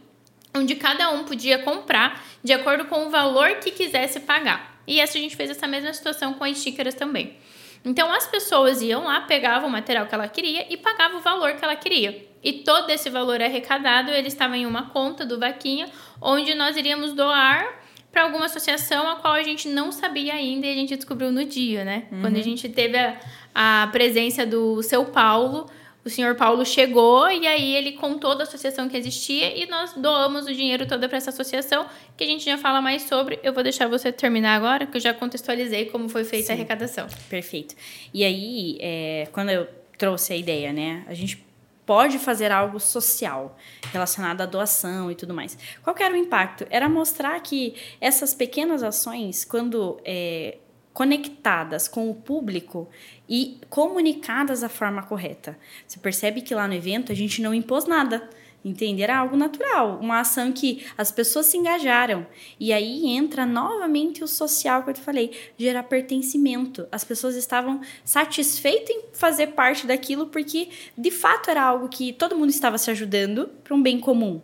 onde cada um podia comprar de acordo com o valor que quisesse pagar. E essa a gente fez essa mesma situação com as xícaras também. Então as pessoas iam lá, pegavam o material que ela queria e pagavam o valor que ela queria. E todo esse valor arrecadado, ele estava em uma conta do Vaquinha, onde nós iríamos doar para alguma associação a qual a gente não sabia ainda e a gente descobriu no dia, né? Uhum. Quando a gente teve a, a presença do seu Paulo, o senhor Paulo chegou e aí ele contou da associação que existia e nós doamos o dinheiro todo para essa associação, que a gente já fala mais sobre. Eu vou deixar você terminar agora, que eu já contextualizei como foi feita Sim. a arrecadação. Perfeito. E aí, é, quando eu trouxe a ideia, né, a gente pode fazer algo social relacionado à doação e tudo mais. Qual era o impacto? Era mostrar que essas pequenas ações, quando é, conectadas com o público e comunicadas da forma correta. Você percebe que lá no evento a gente não impôs nada. Entende? Era algo natural, uma ação que as pessoas se engajaram. E aí entra novamente o social que eu te falei, gerar pertencimento. As pessoas estavam satisfeitas em fazer parte daquilo porque de fato era algo que todo mundo estava se ajudando para um bem comum.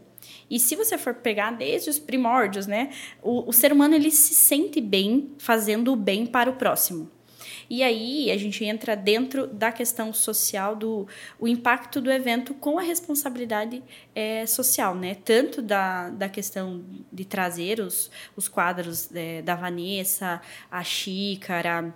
E se você for pegar desde os primórdios, né, o, o ser humano ele se sente bem fazendo o bem para o próximo. E aí a gente entra dentro da questão social, do o impacto do evento com a responsabilidade é, social, né? Tanto da, da questão de trazer os, os quadros é, da Vanessa, a xícara,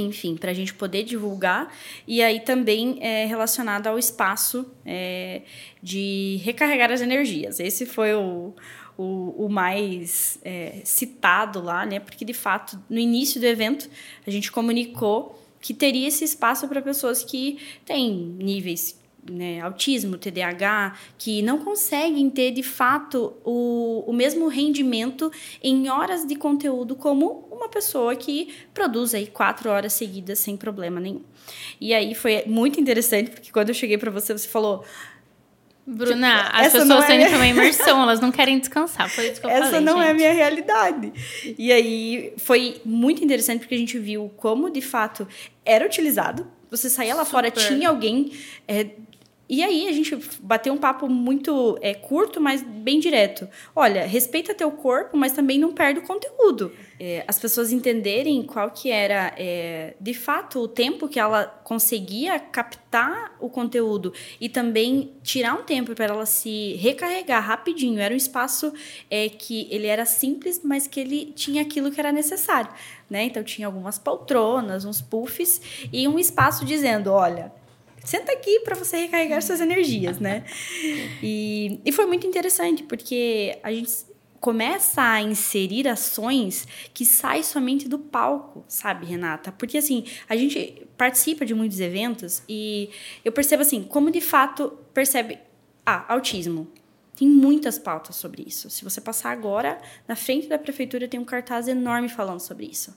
enfim, para a gente poder divulgar, e aí também é relacionado ao espaço é, de recarregar as energias. Esse foi o, o, o mais é, citado lá, né? Porque de fato, no início do evento, a gente comunicou que teria esse espaço para pessoas que têm níveis né, autismo, TDAH, que não conseguem ter de fato o, o mesmo rendimento em horas de conteúdo como uma pessoa que produz aí quatro horas seguidas sem problema nenhum. E aí foi muito interessante, porque quando eu cheguei para você, você falou. Bruna, tipo, as pessoas têm é... uma imersão, elas não querem descansar. Foi isso que eu essa falei. Essa não gente. é a minha realidade. E aí foi muito interessante porque a gente viu como de fato era utilizado. Você saía lá Super. fora, tinha alguém é, e aí a gente bateu um papo muito é, curto, mas bem direto. Olha, respeita teu corpo, mas também não perde o conteúdo. É, as pessoas entenderem qual que era, é, de fato, o tempo que ela conseguia captar o conteúdo e também tirar um tempo para ela se recarregar rapidinho. Era um espaço é, que ele era simples, mas que ele tinha aquilo que era necessário. Né? Então tinha algumas poltronas, uns puffs e um espaço dizendo, olha senta aqui para você recarregar suas energias, né? E, e foi muito interessante, porque a gente começa a inserir ações que saem somente do palco, sabe, Renata? Porque assim, a gente participa de muitos eventos e eu percebo assim, como de fato percebe ah, autismo. Tem muitas pautas sobre isso. Se você passar agora, na frente da prefeitura tem um cartaz enorme falando sobre isso.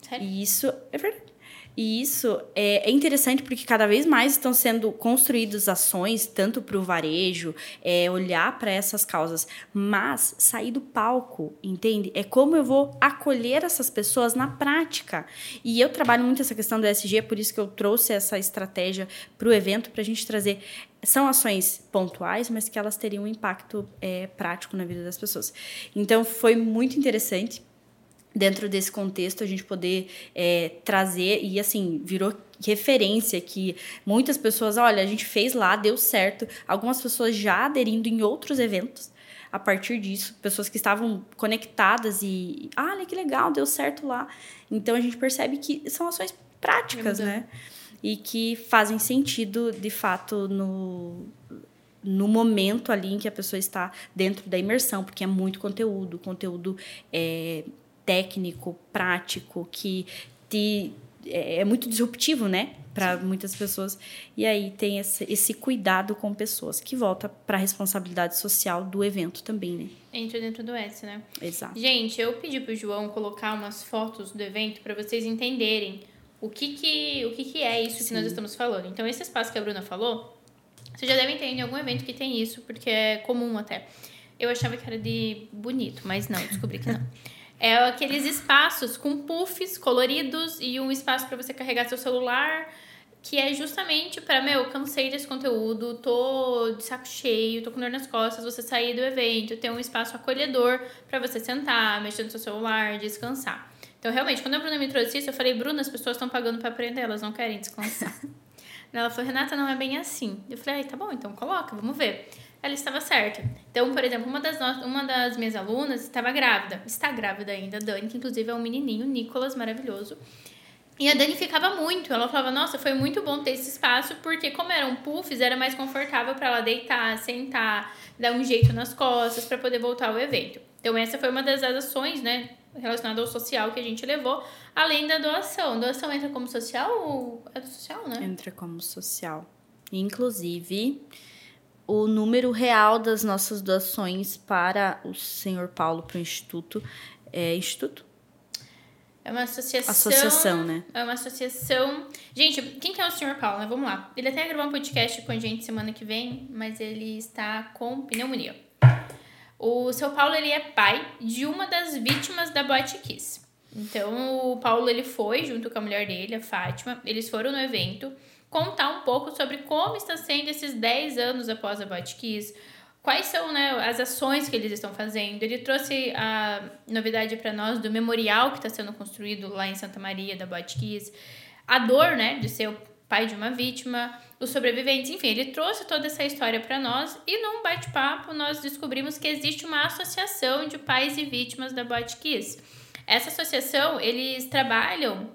Sério? E isso é verdade. E isso é, é, interessante porque cada vez mais estão sendo construídas ações, tanto para o varejo, é, olhar para essas causas, mas sair do palco, entende? É como eu vou acolher essas pessoas na prática. E eu trabalho muito essa questão do SG, por isso que eu trouxe essa estratégia para o evento, para a gente trazer são ações pontuais, mas que elas teriam um impacto é, prático na vida das pessoas. Então, foi muito interessante dentro desse contexto a gente poder é, trazer. E assim virou referência que muitas pessoas olha a gente fez lá deu certo. Algumas pessoas já aderindo em outros eventos a partir disso. Pessoas que estavam conectadas e ah, olha que legal deu certo lá. Então a gente percebe que são ações práticas né? E que fazem sentido de fato no no momento ali em que a pessoa está dentro da imersão, porque é muito conteúdo, conteúdo é, técnico, prático, que te, é, é muito disruptivo, né? Para muitas pessoas. E aí tem esse, esse cuidado com pessoas, que volta para a responsabilidade social do evento também, né? Entra dentro do S, né? Exato. Gente, eu pedi pro João colocar umas fotos do evento para vocês entenderem o que que, o que, que é isso Sim. que nós estamos falando. Então, esse espaço que a Bruna falou, vocês já devem ter em algum evento que tem isso, porque é comum até. Eu achava que era de bonito, mas não, descobri que não. É aqueles espaços com puffs coloridos e um espaço para você carregar seu celular, que é justamente para, meu, cansei desse conteúdo, tô de saco cheio, tô com dor nas costas, você sair do evento, ter um espaço acolhedor para você sentar, mexer no seu celular, descansar. Então, realmente, quando a Bruna me trouxe isso, eu falei, Bruna, as pessoas estão pagando para aprender, elas não querem descansar. Ela falou, Renata, não é bem assim. Eu falei, tá bom, então coloca, vamos ver ela estava certa. Então, por exemplo, uma das, uma das minhas alunas estava grávida, está grávida ainda, Dani, que inclusive é um menininho, Nicolas, maravilhoso. E a Dani ficava muito, ela falava, nossa, foi muito bom ter esse espaço, porque como eram puffs, era mais confortável para ela deitar, sentar, dar um jeito nas costas para poder voltar ao evento. Então, essa foi uma das ações, né, relacionada ao social que a gente levou, além da doação. Doação entra como social ou é social, né? Entra como social. Inclusive, o número real das nossas doações para o senhor Paulo, para o Instituto. É Instituto? É uma associação. Associação, né? É uma associação. Gente, quem que é o senhor Paulo, né? Vamos lá. Ele até gravou um podcast com a gente semana que vem, mas ele está com pneumonia. O seu Paulo, ele é pai de uma das vítimas da Boate Kiss. Então, o Paulo, ele foi junto com a mulher dele, a Fátima. Eles foram no evento contar um pouco sobre como está sendo esses 10 anos após a Botkiss, quais são né, as ações que eles estão fazendo. Ele trouxe a novidade para nós do memorial que está sendo construído lá em Santa Maria da Botkiss, a dor né, de ser o pai de uma vítima, os sobreviventes, enfim, ele trouxe toda essa história para nós e num bate-papo nós descobrimos que existe uma associação de pais e vítimas da Botkiss. Essa associação, eles trabalham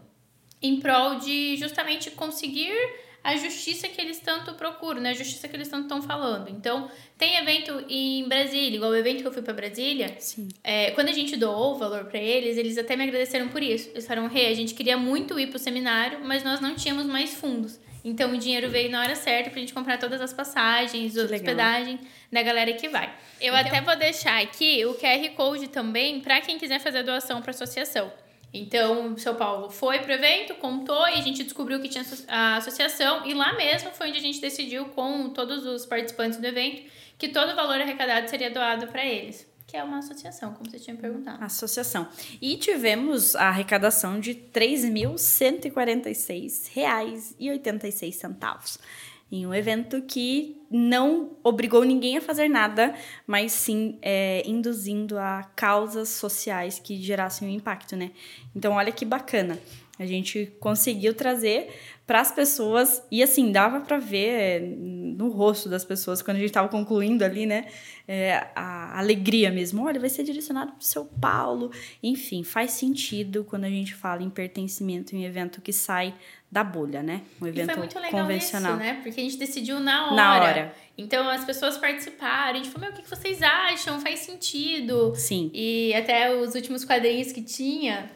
em prol de justamente conseguir a justiça que eles tanto procuram, né? A justiça que eles tanto estão falando. Então, tem evento em Brasília, igual o evento que eu fui para Brasília. Sim. É, quando a gente doou o valor para eles, eles até me agradeceram por isso. Eles falaram, Rei, hey, a gente queria muito ir pro seminário, mas nós não tínhamos mais fundos. Então, o dinheiro veio na hora certa pra gente comprar todas as passagens, a hospedagem da galera que vai. Eu então... até vou deixar aqui o QR Code também para quem quiser fazer a doação para associação. Então, o São Paulo foi pro evento, contou e a gente descobriu que tinha a associação. E lá mesmo foi onde a gente decidiu, com todos os participantes do evento, que todo o valor arrecadado seria doado para eles. Que é uma associação, como você tinha perguntado. Associação. E tivemos a arrecadação de R$ 3.146,86 em um evento que não obrigou ninguém a fazer nada, mas sim é, induzindo a causas sociais que gerassem um impacto, né? Então, olha que bacana. A gente conseguiu trazer para as pessoas e assim dava para ver no rosto das pessoas quando a gente estava concluindo ali, né, é, a alegria mesmo. Olha, vai ser direcionado para o seu Paulo. Enfim, faz sentido quando a gente fala em pertencimento em evento que sai da bolha, né? Um evento e foi muito legal convencional. Isso, né? Porque a gente decidiu na hora. Na hora. Então as pessoas participaram, a gente falou, meu, o que vocês acham? Faz sentido. Sim. E até os últimos quadrinhos que tinha,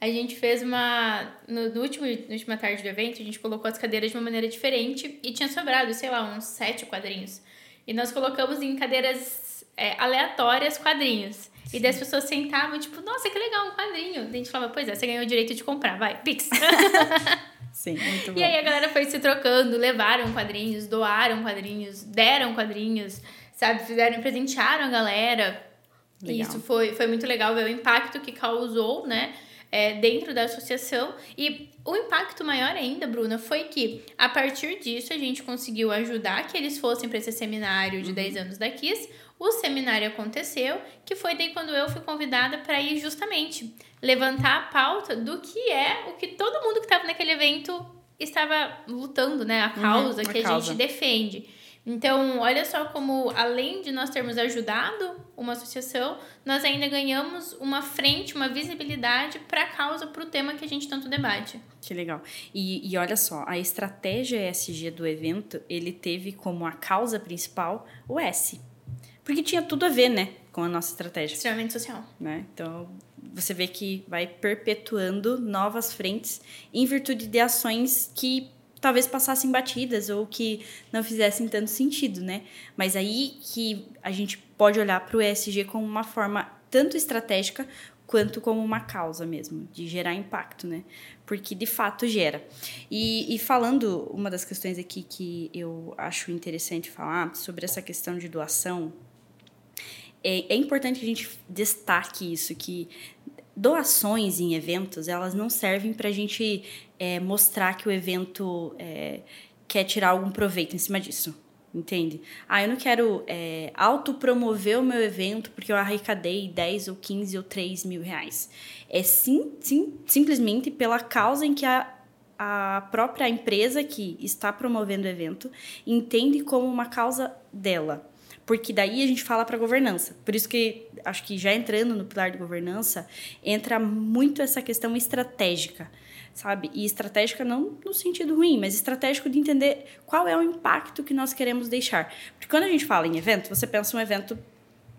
a gente fez uma. No, no último, na última tarde do evento, a gente colocou as cadeiras de uma maneira diferente e tinha sobrado, sei lá, uns sete quadrinhos. E nós colocamos em cadeiras é, aleatórias quadrinhos. Sim. E daí as pessoas sentavam, tipo, nossa, que legal, um quadrinho. E a gente falava, pois é, você ganhou o direito de comprar, vai, Pix. Sim, muito bom. E aí a galera foi se trocando, levaram quadrinhos, doaram quadrinhos, deram quadrinhos, sabe? Fizeram, presentearam a galera. Legal. E isso foi, foi muito legal ver o impacto que causou, né? É, dentro da associação. E o impacto maior ainda, Bruna, foi que a partir disso a gente conseguiu ajudar que eles fossem para esse seminário de uhum. 10 anos da KISS. O seminário aconteceu, que foi daí quando eu fui convidada para ir justamente levantar a pauta do que é o que todo mundo que estava naquele evento estava lutando, né? A uhum, causa uhum, a que causa. a gente defende. Então, olha só como, além de nós termos ajudado uma associação, nós ainda ganhamos uma frente, uma visibilidade para a causa, para o tema que a gente tanto debate. Que legal. E, e olha só, a estratégia ESG do evento, ele teve como a causa principal o S. Porque tinha tudo a ver, né, com a nossa estratégia. Extremamente social. Né? Então, você vê que vai perpetuando novas frentes em virtude de ações que talvez passassem batidas ou que não fizessem tanto sentido, né? Mas aí que a gente pode olhar para o ESG como uma forma tanto estratégica quanto como uma causa mesmo, de gerar impacto, né? Porque de fato gera. E, e, falando, uma das questões aqui que eu acho interessante falar sobre essa questão de doação é, é importante que a gente destaque isso, que doações em eventos, elas não servem para a gente é, mostrar que o evento é, quer tirar algum proveito em cima disso. Entende? Ah, eu não quero é, autopromover o meu evento porque eu arrecadei 10 ou 15 ou 3 mil reais. É sim, sim, simplesmente pela causa em que a, a própria empresa que está promovendo o evento entende como uma causa dela porque daí a gente fala para governança. Por isso que acho que já entrando no pilar de governança, entra muito essa questão estratégica, sabe? E estratégica não no sentido ruim, mas estratégico de entender qual é o impacto que nós queremos deixar. Porque quando a gente fala em evento, você pensa um evento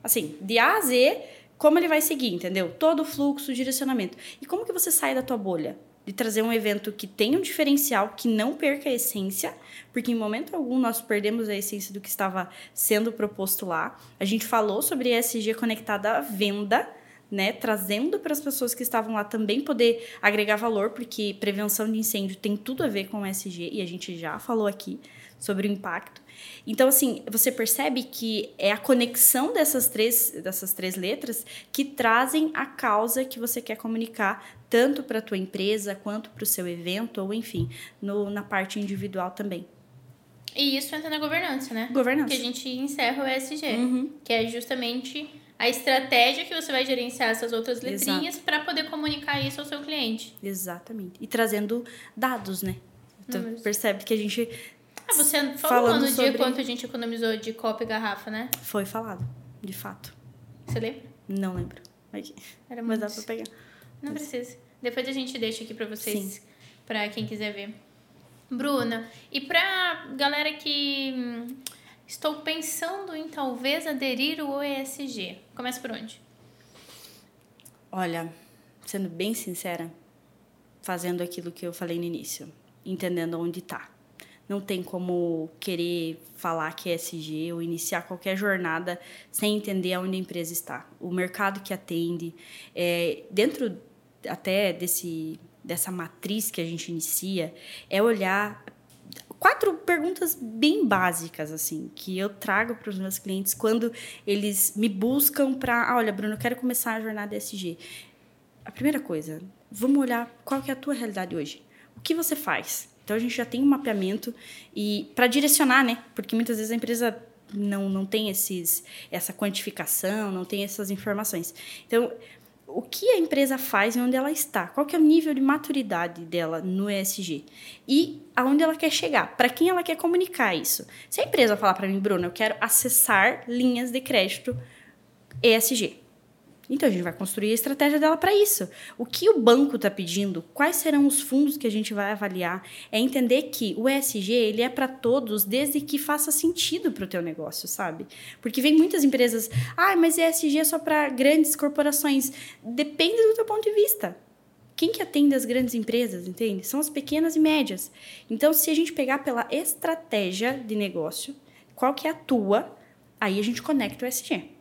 assim, de A a Z, como ele vai seguir, entendeu? Todo o fluxo, o direcionamento. E como que você sai da tua bolha? de trazer um evento que tenha um diferencial, que não perca a essência, porque em momento algum nós perdemos a essência do que estava sendo proposto lá. A gente falou sobre ESG conectada à venda, né, trazendo para as pessoas que estavam lá também poder agregar valor, porque prevenção de incêndio tem tudo a ver com ESG e a gente já falou aqui sobre o impacto. Então, assim, você percebe que é a conexão dessas três, dessas três letras que trazem a causa que você quer comunicar, tanto para a tua empresa quanto para o seu evento, ou enfim, no, na parte individual também. E isso entra na governança, né? Governança. Que a gente encerra o ESG, uhum. que é justamente a estratégia que você vai gerenciar essas outras letrinhas para poder comunicar isso ao seu cliente. Exatamente. E trazendo dados, né? Então, percebe que a gente ah, você falou no sobre... dia quanto a gente economizou de copo e garrafa, né? Foi falado, de fato. Você lembra? Não lembro. Aqui. Era Mas dá pra pegar. Não Mas... precisa. Depois a gente deixa aqui pra vocês, para quem quiser ver. Bruna, e pra galera que hum, estou pensando em talvez aderir ao ESG, começa por onde? Olha, sendo bem sincera, fazendo aquilo que eu falei no início, entendendo onde está não tem como querer falar que é SG ou iniciar qualquer jornada sem entender aonde a empresa está. O mercado que atende, é, dentro até desse, dessa matriz que a gente inicia, é olhar quatro perguntas bem básicas assim que eu trago para os meus clientes quando eles me buscam para, ah, olha, Bruno, eu quero começar a jornada SG. A primeira coisa, vamos olhar qual que é a tua realidade hoje. O que você faz? Então a gente já tem um mapeamento e para direcionar, né? Porque muitas vezes a empresa não, não tem esses, essa quantificação, não tem essas informações. Então, o que a empresa faz e onde ela está? Qual que é o nível de maturidade dela no ESG? E aonde ela quer chegar? Para quem ela quer comunicar isso? Se a empresa falar para mim, Bruno, eu quero acessar linhas de crédito ESG. Então a gente vai construir a estratégia dela para isso. O que o banco está pedindo, quais serão os fundos que a gente vai avaliar, é entender que o ESG ele é para todos desde que faça sentido para o teu negócio, sabe? Porque vem muitas empresas, ah, mas ESG é só para grandes corporações. Depende do teu ponto de vista. Quem que atende as grandes empresas, entende? São as pequenas e médias. Então, se a gente pegar pela estratégia de negócio, qual que é a tua, aí a gente conecta o ESG.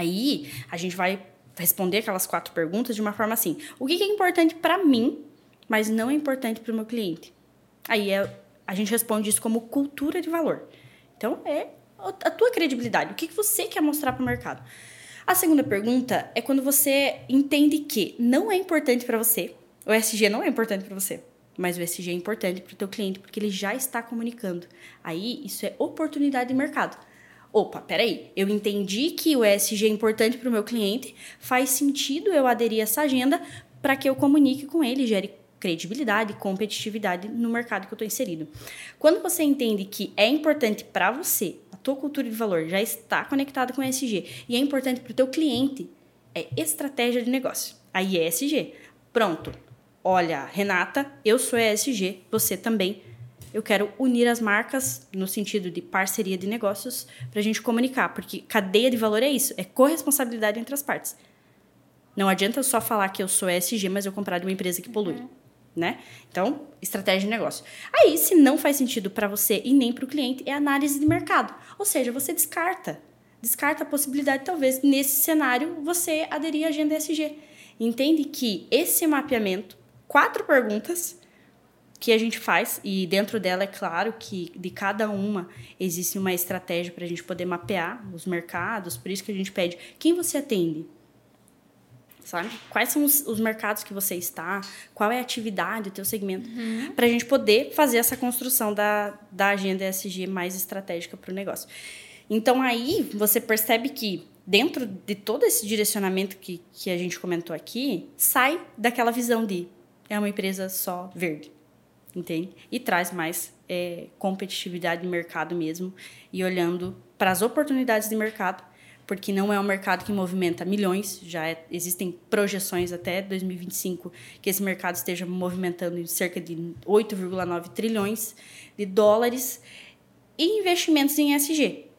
Aí a gente vai responder aquelas quatro perguntas de uma forma assim: o que é importante para mim, mas não é importante para o meu cliente? Aí é, a gente responde isso como cultura de valor. Então é a tua credibilidade, o que você quer mostrar para o mercado. A segunda pergunta é quando você entende que não é importante para você, o SG não é importante para você, mas o SG é importante para o teu cliente porque ele já está comunicando. Aí isso é oportunidade de mercado opa, peraí, eu entendi que o ESG é importante para o meu cliente, faz sentido eu aderir a essa agenda para que eu comunique com ele, gere credibilidade, competitividade no mercado que eu estou inserido. Quando você entende que é importante para você, a tua cultura de valor já está conectada com o ESG e é importante para o teu cliente, é estratégia de negócio. Aí é ESG. Pronto. Olha, Renata, eu sou ESG, você também eu quero unir as marcas no sentido de parceria de negócios para a gente comunicar, porque cadeia de valor é isso, é corresponsabilidade entre as partes. Não adianta só falar que eu sou ESG, mas eu comprar de uma empresa que polui, uhum. né? Então, estratégia de negócio. Aí, se não faz sentido para você e nem para o cliente, é análise de mercado. Ou seja, você descarta, descarta a possibilidade talvez nesse cenário você aderir à agenda ESG. Entende que esse mapeamento, quatro perguntas, que a gente faz, e dentro dela é claro que de cada uma existe uma estratégia para a gente poder mapear os mercados, por isso que a gente pede quem você atende. Sabe? Quais são os, os mercados que você está, qual é a atividade, o teu segmento, uhum. para a gente poder fazer essa construção da, da agenda ESG mais estratégica para o negócio. Então aí você percebe que dentro de todo esse direcionamento que, que a gente comentou aqui, sai daquela visão de é uma empresa só verde entende? E traz mais é, competitividade de mercado mesmo e olhando para as oportunidades de mercado, porque não é um mercado que movimenta milhões, já é, existem projeções até 2025 que esse mercado esteja movimentando cerca de 8,9 trilhões de dólares e investimentos em SG.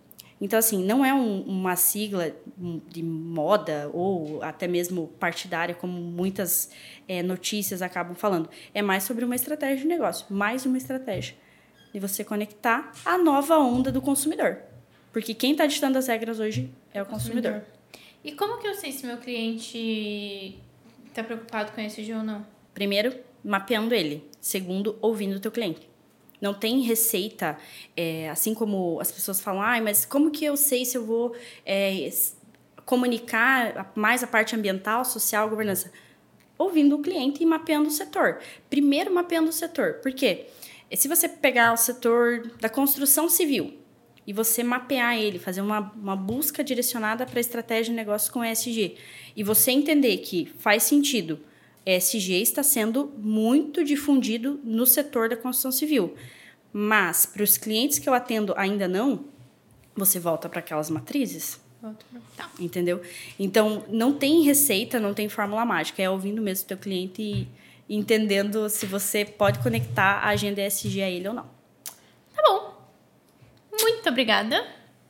Então, assim, não é um, uma sigla de moda ou até mesmo partidária, como muitas é, notícias acabam falando. É mais sobre uma estratégia de negócio, mais uma estratégia de você conectar a nova onda do consumidor. Porque quem está ditando as regras hoje é o consumidor. consumidor. E como que eu sei se meu cliente está preocupado com esse ou não? Primeiro, mapeando ele. Segundo, ouvindo o teu cliente. Não tem receita, é, assim como as pessoas falam, ah, mas como que eu sei se eu vou é, comunicar mais a parte ambiental, social, governança? Ouvindo o cliente e mapeando o setor. Primeiro, mapeando o setor. Por quê? se você pegar o setor da construção civil e você mapear ele, fazer uma, uma busca direcionada para estratégia de negócio com ESG, e você entender que faz sentido, ESG está sendo muito difundido no setor da construção civil. Mas para os clientes que eu atendo ainda não, você volta para aquelas matrizes. Tá. Entendeu? Então, não tem receita, não tem fórmula mágica. É ouvindo mesmo o teu cliente e entendendo se você pode conectar a agenda ESG a ele ou não. Tá bom. Muito obrigada.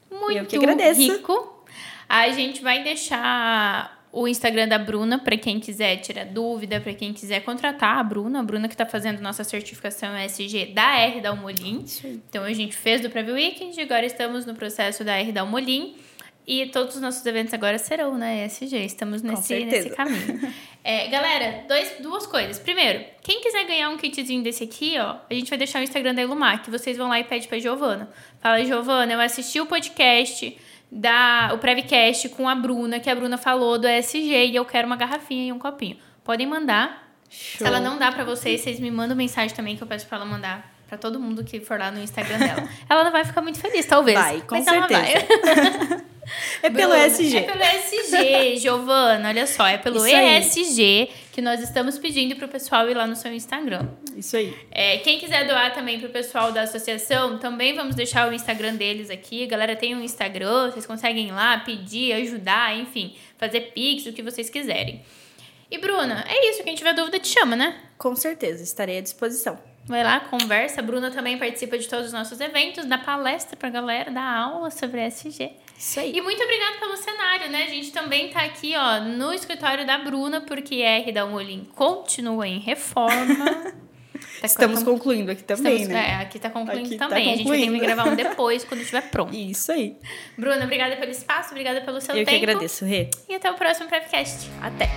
Muito Eu que agradeço. rico. A gente vai deixar o Instagram da Bruna para quem quiser tirar dúvida, para quem quiser contratar a Bruna, a Bruna que está fazendo nossa certificação ESG da R da Almolim. Então a gente fez do Preview Weekend, agora estamos no processo da R da Almolim. E todos os nossos eventos agora serão na ESG. Estamos nesse, nesse caminho. É, galera, dois, duas coisas. Primeiro, quem quiser ganhar um kitzinho desse aqui, ó, a gente vai deixar o Instagram da Ilumar, que vocês vão lá e pedem pra Giovana. Fala, Giovana, eu assisti o podcast da o Prevcast com a Bruna, que a Bruna falou do ESG e eu quero uma garrafinha e um copinho. Podem mandar. Show. Se ela não dá para vocês, vocês me mandam mensagem também que eu peço para ela mandar para todo mundo que for lá no Instagram dela. ela não vai ficar muito feliz, talvez. Vai, com certeza. é pelo Bruna, ESG. É pelo ESG, Giovana, olha só, é pelo ESG que nós estamos pedindo pro pessoal ir lá no seu Instagram. Isso aí. É, quem quiser doar também pro pessoal da associação, também vamos deixar o Instagram deles aqui. A galera tem um Instagram, vocês conseguem ir lá pedir, ajudar, enfim, fazer pix, o que vocês quiserem. E Bruna, é isso. Quem tiver dúvida, te chama, né? Com certeza, estarei à disposição. Vai lá, conversa. A Bruna também participa de todos os nossos eventos, dá palestra pra galera, dá aula sobre SG. Isso aí. E muito obrigada pelo cenário, né? A gente também tá aqui, ó, no escritório da Bruna, porque R da Molim continua em reforma. Tá Estamos concluindo aqui também, Estamos, né? É, aqui tá concluindo aqui tá também. Tá concluindo. A gente vai ter que gravar um depois, quando estiver pronto. Isso aí. Bruna, obrigada pelo espaço, obrigada pelo seu Eu tempo. Eu que agradeço, Rê. E até o próximo podcast. Até.